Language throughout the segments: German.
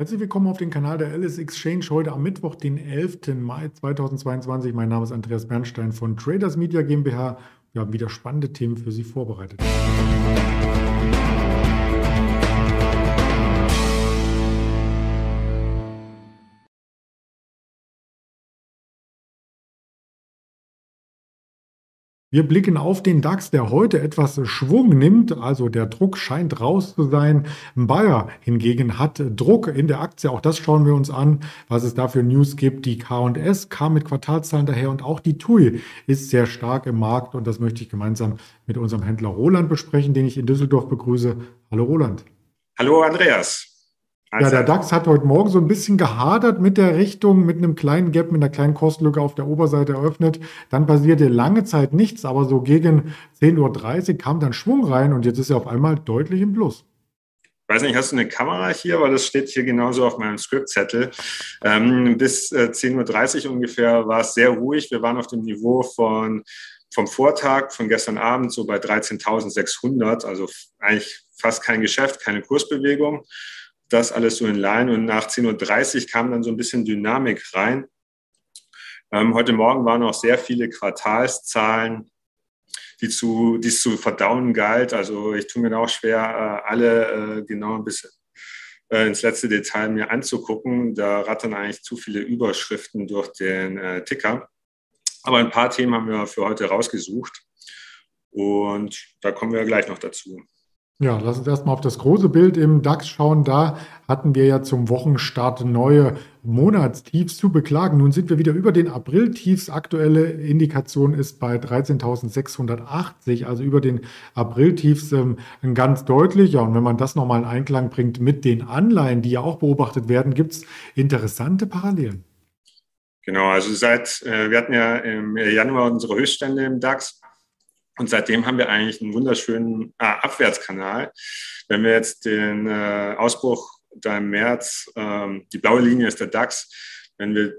Herzlich willkommen auf den Kanal der Alice Exchange heute am Mittwoch, den 11. Mai 2022. Mein Name ist Andreas Bernstein von Traders Media GmbH. Wir haben wieder spannende Themen für Sie vorbereitet. Wir blicken auf den DAX, der heute etwas Schwung nimmt, also der Druck scheint raus zu sein. Bayer hingegen hat Druck in der Aktie, auch das schauen wir uns an, was es da für News gibt. Die K&S kam mit Quartalzahlen daher und auch die TUI ist sehr stark im Markt und das möchte ich gemeinsam mit unserem Händler Roland besprechen, den ich in Düsseldorf begrüße. Hallo Roland. Hallo Andreas. Also, ja, der DAX hat heute Morgen so ein bisschen gehadert mit der Richtung, mit einem kleinen Gap, mit einer kleinen Kostlücke auf der Oberseite eröffnet. Dann passierte lange Zeit nichts, aber so gegen 10.30 Uhr kam dann Schwung rein und jetzt ist er auf einmal deutlich im Plus. Ich weiß nicht, hast du eine Kamera hier? Weil das steht hier genauso auf meinem Scriptzettel. Ähm, bis äh, 10.30 Uhr ungefähr war es sehr ruhig. Wir waren auf dem Niveau von, vom Vortag, von gestern Abend, so bei 13.600. Also eigentlich fast kein Geschäft, keine Kursbewegung das alles so in Line und nach 10.30 Uhr kam dann so ein bisschen Dynamik rein. Ähm, heute Morgen waren auch sehr viele Quartalszahlen, die, zu, es zu verdauen galt. Also ich tue mir da auch schwer, äh, alle äh, genau bis äh, ins letzte Detail mir anzugucken. Da rattern eigentlich zu viele Überschriften durch den äh, Ticker. Aber ein paar Themen haben wir für heute rausgesucht. Und da kommen wir gleich noch dazu. Ja, lass uns erstmal auf das große Bild im DAX schauen. Da hatten wir ja zum Wochenstart neue Monatstiefs zu beklagen. Nun sind wir wieder über den April-Tiefs. Aktuelle Indikation ist bei 13.680, also über den April-Tiefs ähm, ganz deutlich. Ja, und wenn man das nochmal in Einklang bringt mit den Anleihen, die ja auch beobachtet werden, gibt es interessante Parallelen. Genau, also seit, äh, wir hatten ja im Januar unsere Höchststände im DAX und seitdem haben wir eigentlich einen wunderschönen äh, Abwärtskanal. Wenn wir jetzt den äh, Ausbruch da im März, ähm, die blaue Linie ist der DAX, wenn wir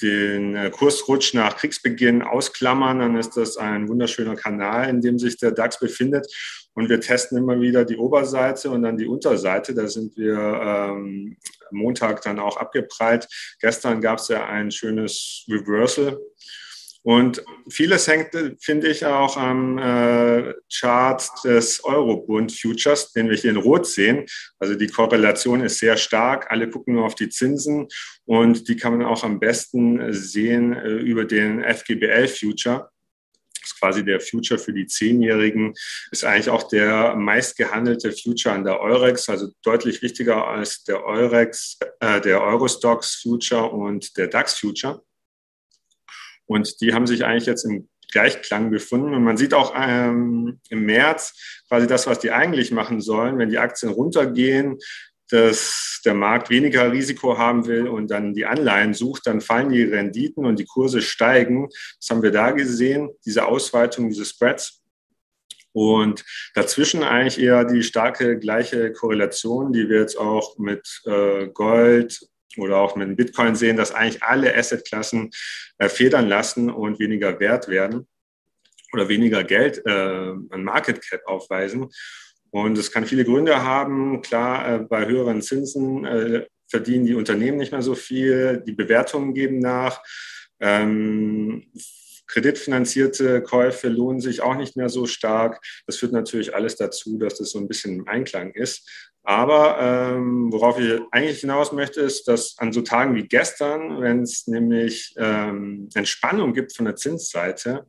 den äh, Kursrutsch nach Kriegsbeginn ausklammern, dann ist das ein wunderschöner Kanal, in dem sich der DAX befindet. Und wir testen immer wieder die Oberseite und dann die Unterseite. Da sind wir ähm, Montag dann auch abgeprallt. Gestern gab es ja ein schönes Reversal und vieles hängt, finde ich, auch am äh, Chart des Eurobund Futures, den wir hier in Rot sehen. Also die Korrelation ist sehr stark. Alle gucken nur auf die Zinsen und die kann man auch am besten sehen äh, über den FGBL Future. Das ist quasi der Future für die Zehnjährigen, ist eigentlich auch der meistgehandelte Future an der Eurex, also deutlich wichtiger als der Eurex, äh, der Eurostox Future und der DAX Future. Und die haben sich eigentlich jetzt im Gleichklang befunden. Und man sieht auch ähm, im März quasi das, was die eigentlich machen sollen, wenn die Aktien runtergehen, dass der Markt weniger Risiko haben will und dann die Anleihen sucht, dann fallen die Renditen und die Kurse steigen. Das haben wir da gesehen, diese Ausweitung, diese Spreads. Und dazwischen eigentlich eher die starke gleiche Korrelation, die wir jetzt auch mit äh, Gold oder auch mit dem Bitcoin sehen, dass eigentlich alle Assetklassen äh, federn lassen und weniger wert werden oder weniger Geld äh, an Market Cap aufweisen. Und es kann viele Gründe haben. Klar, äh, bei höheren Zinsen äh, verdienen die Unternehmen nicht mehr so viel, die Bewertungen geben nach. Ähm, kreditfinanzierte Käufe lohnen sich auch nicht mehr so stark. Das führt natürlich alles dazu, dass das so ein bisschen im Einklang ist. Aber ähm, worauf ich eigentlich hinaus möchte, ist, dass an so Tagen wie gestern, wenn es nämlich ähm, Entspannung gibt von der Zinsseite,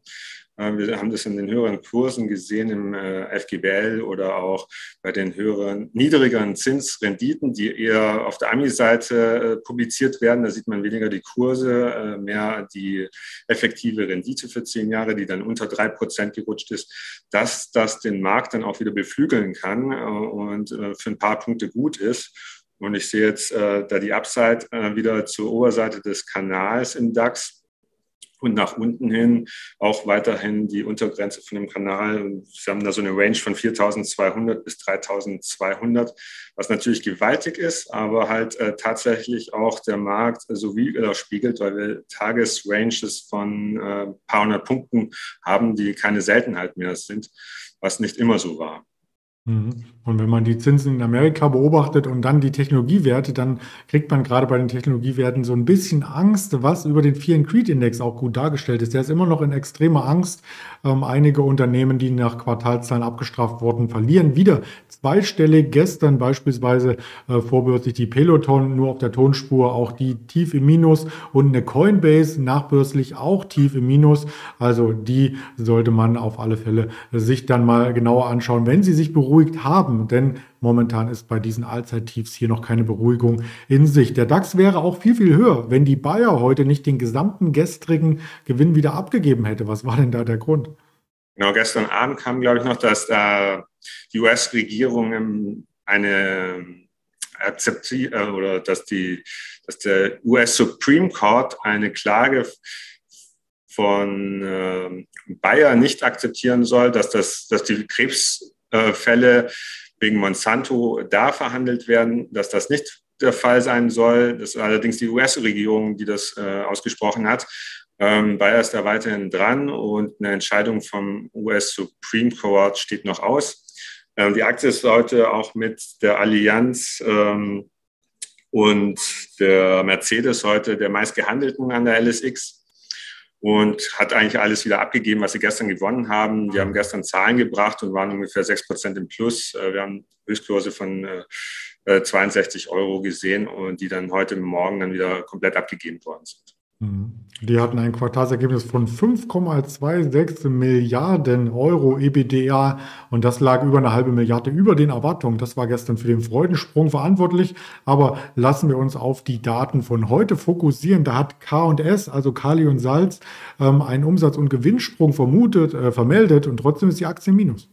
wir haben das in den höheren Kursen gesehen im äh, FGBL oder auch bei den höheren, niedrigeren Zinsrenditen, die eher auf der AMI-Seite äh, publiziert werden. Da sieht man weniger die Kurse, mehr die effektive Rendite für zehn Jahre, die dann unter drei Prozent gerutscht ist, dass das den Markt dann auch wieder beflügeln kann und für ein paar Punkte gut ist. Und ich sehe jetzt da die Upside wieder zur Oberseite des Kanals im DAX und nach unten hin auch weiterhin die Untergrenze von dem Kanal. Sie haben da so eine Range von 4.200 bis 3.200, was natürlich gewaltig ist, aber halt äh, tatsächlich auch der Markt so widerspiegelt, weil wir Tagesranges von äh, paar hundert Punkten haben, die keine Seltenheit mehr sind, was nicht immer so war. Mhm. Und wenn man die Zinsen in Amerika beobachtet und dann die Technologiewerte, dann kriegt man gerade bei den Technologiewerten so ein bisschen Angst, was über den Fear and Creed Index auch gut dargestellt ist. Der ist immer noch in extremer Angst. Ähm, einige Unternehmen, die nach Quartalszahlen abgestraft wurden, verlieren wieder zweistellig. Gestern beispielsweise äh, vorbörslich die Peloton nur auf der Tonspur, auch die tief im Minus und eine Coinbase nachbörslich auch tief im Minus. Also die sollte man auf alle Fälle sich dann mal genauer anschauen, wenn sie sich beruhigt haben. Denn momentan ist bei diesen Allzeittiefs hier noch keine Beruhigung in Sicht. Der DAX wäre auch viel, viel höher, wenn die Bayer heute nicht den gesamten gestrigen Gewinn wieder abgegeben hätte. Was war denn da der Grund? Genau, gestern Abend kam, glaube ich, noch, dass da die US-Regierung eine akzeptiert äh, oder dass die, dass der US Supreme Court eine Klage von äh, Bayer nicht akzeptieren soll, dass das, dass die Krebsfälle wegen Monsanto da verhandelt werden, dass das nicht der Fall sein soll. Das ist allerdings die US-Regierung, die das äh, ausgesprochen hat. Ähm, Bayer ist da weiterhin dran und eine Entscheidung vom US Supreme Court steht noch aus. Ähm, die Aktie ist heute auch mit der Allianz ähm, und der Mercedes heute der meistgehandelten an der LSX und hat eigentlich alles wieder abgegeben, was sie gestern gewonnen haben. Wir haben gestern Zahlen gebracht und waren ungefähr 6 Prozent im Plus. Äh, wir haben Höchstkurse von 62 äh, Euro gesehen und die dann heute Morgen dann wieder komplett abgegeben worden sind. Mhm. Die hatten ein Quartalsergebnis von 5,26 Milliarden Euro EBITDA und das lag über eine halbe Milliarde über den Erwartungen. Das war gestern für den Freudensprung verantwortlich. Aber lassen wir uns auf die Daten von heute fokussieren. Da hat K&S, also Kali und Salz, ähm, einen Umsatz- und Gewinnsprung vermutet, äh, vermeldet und trotzdem ist die Aktie minus.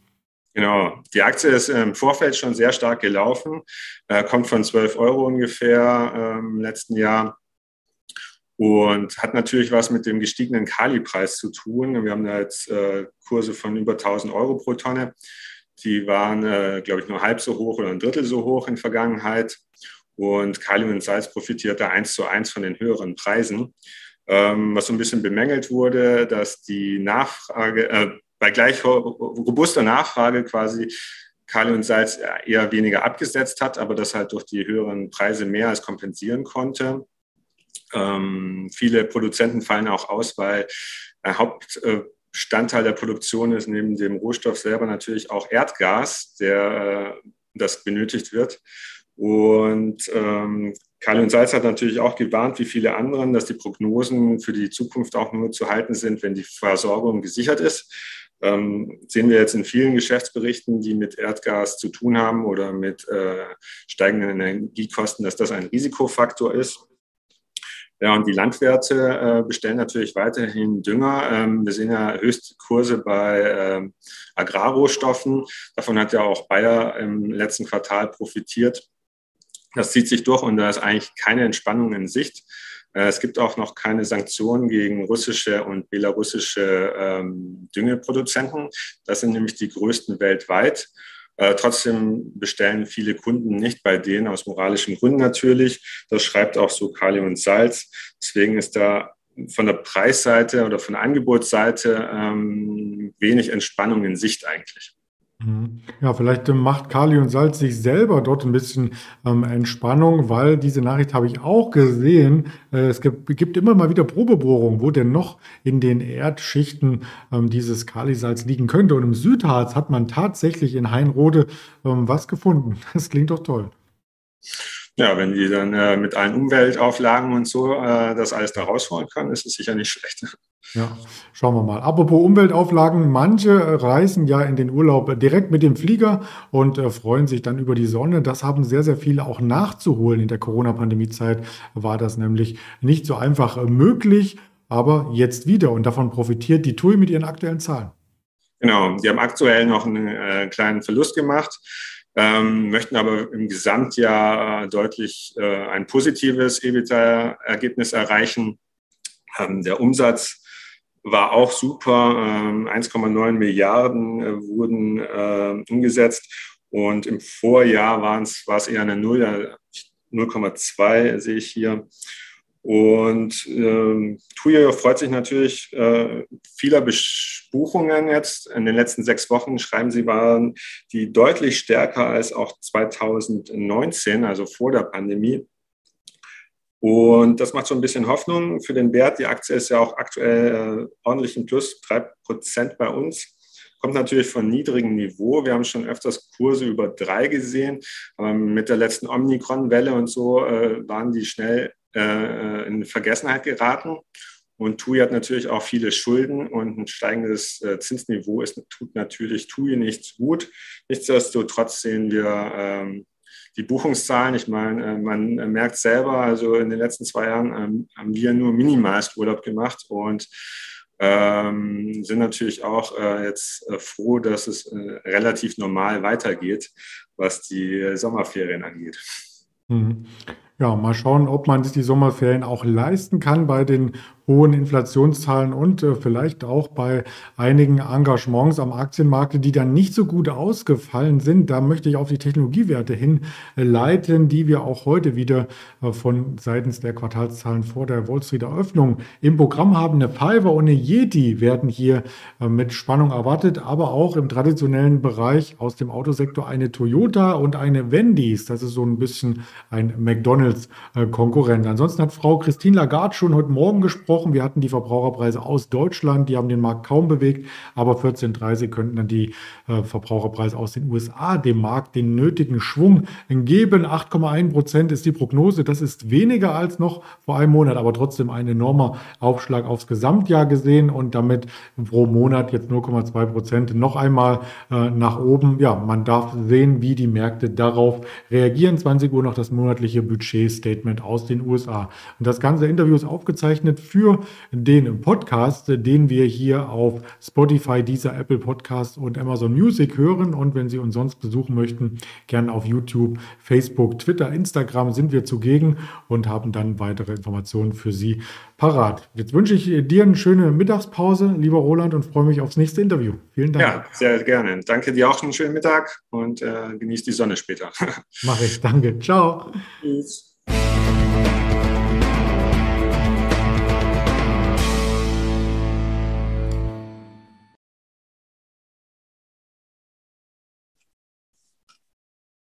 Genau, die Aktie ist im Vorfeld schon sehr stark gelaufen, äh, kommt von 12 Euro ungefähr äh, im letzten Jahr und hat natürlich was mit dem gestiegenen Kali-Preis zu tun. Wir haben da jetzt äh, Kurse von über 1000 Euro pro Tonne. Die waren, äh, glaube ich, nur halb so hoch oder ein Drittel so hoch in Vergangenheit. Und Kalium und Salz profitiert da eins zu eins von den höheren Preisen. Ähm, was so ein bisschen bemängelt wurde, dass die Nachfrage, äh, bei gleich robuster Nachfrage quasi Kalium und Salz eher weniger abgesetzt hat, aber das halt durch die höheren Preise mehr als kompensieren konnte. Ähm, viele Produzenten fallen auch aus, weil der Hauptbestandteil der Produktion ist neben dem Rohstoff selber natürlich auch Erdgas, der äh, das benötigt wird. Und ähm, Kalium und Salz hat natürlich auch gewarnt, wie viele anderen, dass die Prognosen für die Zukunft auch nur zu halten sind, wenn die Versorgung gesichert ist. Ähm, sehen wir jetzt in vielen Geschäftsberichten, die mit Erdgas zu tun haben oder mit äh, steigenden Energiekosten, dass das ein Risikofaktor ist. Ja, und die Landwirte äh, bestellen natürlich weiterhin Dünger. Ähm, wir sehen ja Höchstkurse bei ähm, Agrarrohstoffen. Davon hat ja auch Bayer im letzten Quartal profitiert. Das zieht sich durch und da ist eigentlich keine Entspannung in Sicht. Äh, es gibt auch noch keine Sanktionen gegen russische und belarussische ähm, Düngeproduzenten. Das sind nämlich die größten weltweit. Äh, trotzdem bestellen viele Kunden nicht bei denen aus moralischen Gründen natürlich. Das schreibt auch so Kalium und Salz. Deswegen ist da von der Preisseite oder von der Angebotsseite ähm, wenig Entspannung in Sicht eigentlich. Mhm. Ja, vielleicht ähm, macht Kali und Salz sich selber dort ein bisschen ähm, Entspannung, weil diese Nachricht habe ich auch gesehen. Äh, es gibt, gibt, immer mal wieder Probebohrungen, wo denn noch in den Erdschichten ähm, dieses Kalisalz liegen könnte. Und im Südharz hat man tatsächlich in Heinrode ähm, was gefunden. Das klingt doch toll. Ja, wenn die dann äh, mit allen Umweltauflagen und so äh, das alles da rausholen können, ist es sicher nicht schlecht. Ja, schauen wir mal. Apropos Umweltauflagen, manche reisen ja in den Urlaub direkt mit dem Flieger und äh, freuen sich dann über die Sonne. Das haben sehr, sehr viele auch nachzuholen. In der Corona-Pandemie-Zeit war das nämlich nicht so einfach äh, möglich, aber jetzt wieder und davon profitiert die TUI mit ihren aktuellen Zahlen. Genau, die haben aktuell noch einen äh, kleinen Verlust gemacht. Ähm, möchten aber im Gesamtjahr deutlich äh, ein positives EBITDA-Ergebnis erreichen. Ähm, der Umsatz war auch super. 1,9 ähm, Milliarden äh, wurden äh, umgesetzt und im Vorjahr war es eher eine Null, 0,2 sehe ich hier. Und ähm, Tuyo freut sich natürlich äh, vieler Buchungen jetzt. In den letzten sechs Wochen, schreiben sie, waren die deutlich stärker als auch 2019, also vor der Pandemie. Und das macht so ein bisschen Hoffnung für den Wert. Die Aktie ist ja auch aktuell äh, ordentlich im Plus, drei Prozent bei uns. Kommt natürlich von niedrigem Niveau. Wir haben schon öfters Kurse über drei gesehen, aber mit der letzten Omikron-Welle und so äh, waren die schnell äh, in Vergessenheit geraten. Und TUI hat natürlich auch viele Schulden und ein steigendes äh, Zinsniveau ist, tut natürlich TUI nichts gut. Nichtsdestotrotz sehen wir ähm, die Buchungszahlen. Ich meine, äh, man merkt selber, also in den letzten zwei Jahren ähm, haben wir nur minimalst Urlaub gemacht und ähm, sind natürlich auch äh, jetzt äh, froh, dass es äh, relativ normal weitergeht, was die Sommerferien angeht. Mhm. Ja, mal schauen, ob man sich die Sommerferien auch leisten kann bei den hohen Inflationszahlen und äh, vielleicht auch bei einigen Engagements am Aktienmarkt, die dann nicht so gut ausgefallen sind. Da möchte ich auf die Technologiewerte hinleiten, die wir auch heute wieder äh, von seitens der Quartalszahlen vor der Wall Street Eröffnung im Programm haben. Eine Fiverr und eine Yeti werden hier äh, mit Spannung erwartet, aber auch im traditionellen Bereich aus dem Autosektor eine Toyota und eine Wendy's. Das ist so ein bisschen ein McDonalds-Konkurrent. Ansonsten hat Frau Christine Lagarde schon heute Morgen gesprochen. Wir hatten die Verbraucherpreise aus Deutschland, die haben den Markt kaum bewegt, aber 14.30 könnten dann die äh, Verbraucherpreise aus den USA dem Markt den nötigen Schwung geben. 8,1 Prozent ist die Prognose. Das ist weniger als noch vor einem Monat, aber trotzdem ein enormer Aufschlag aufs Gesamtjahr gesehen und damit pro Monat jetzt 0,2 Prozent noch einmal äh, nach oben. Ja, man darf sehen, wie die Märkte darauf reagieren. 20 Uhr noch das monatliche Budgetstatement aus den USA. Und das ganze Interview ist aufgezeichnet für den Podcast, den wir hier auf Spotify, dieser Apple Podcast und Amazon Music hören. Und wenn Sie uns sonst besuchen möchten, gerne auf YouTube, Facebook, Twitter, Instagram sind wir zugegen und haben dann weitere Informationen für Sie parat. Jetzt wünsche ich dir eine schöne Mittagspause, lieber Roland, und freue mich aufs nächste Interview. Vielen Dank. Ja, sehr gerne. Danke dir auch einen schönen Mittag und äh, genieß die Sonne später. Mache ich. Danke. Ciao. Tschüss.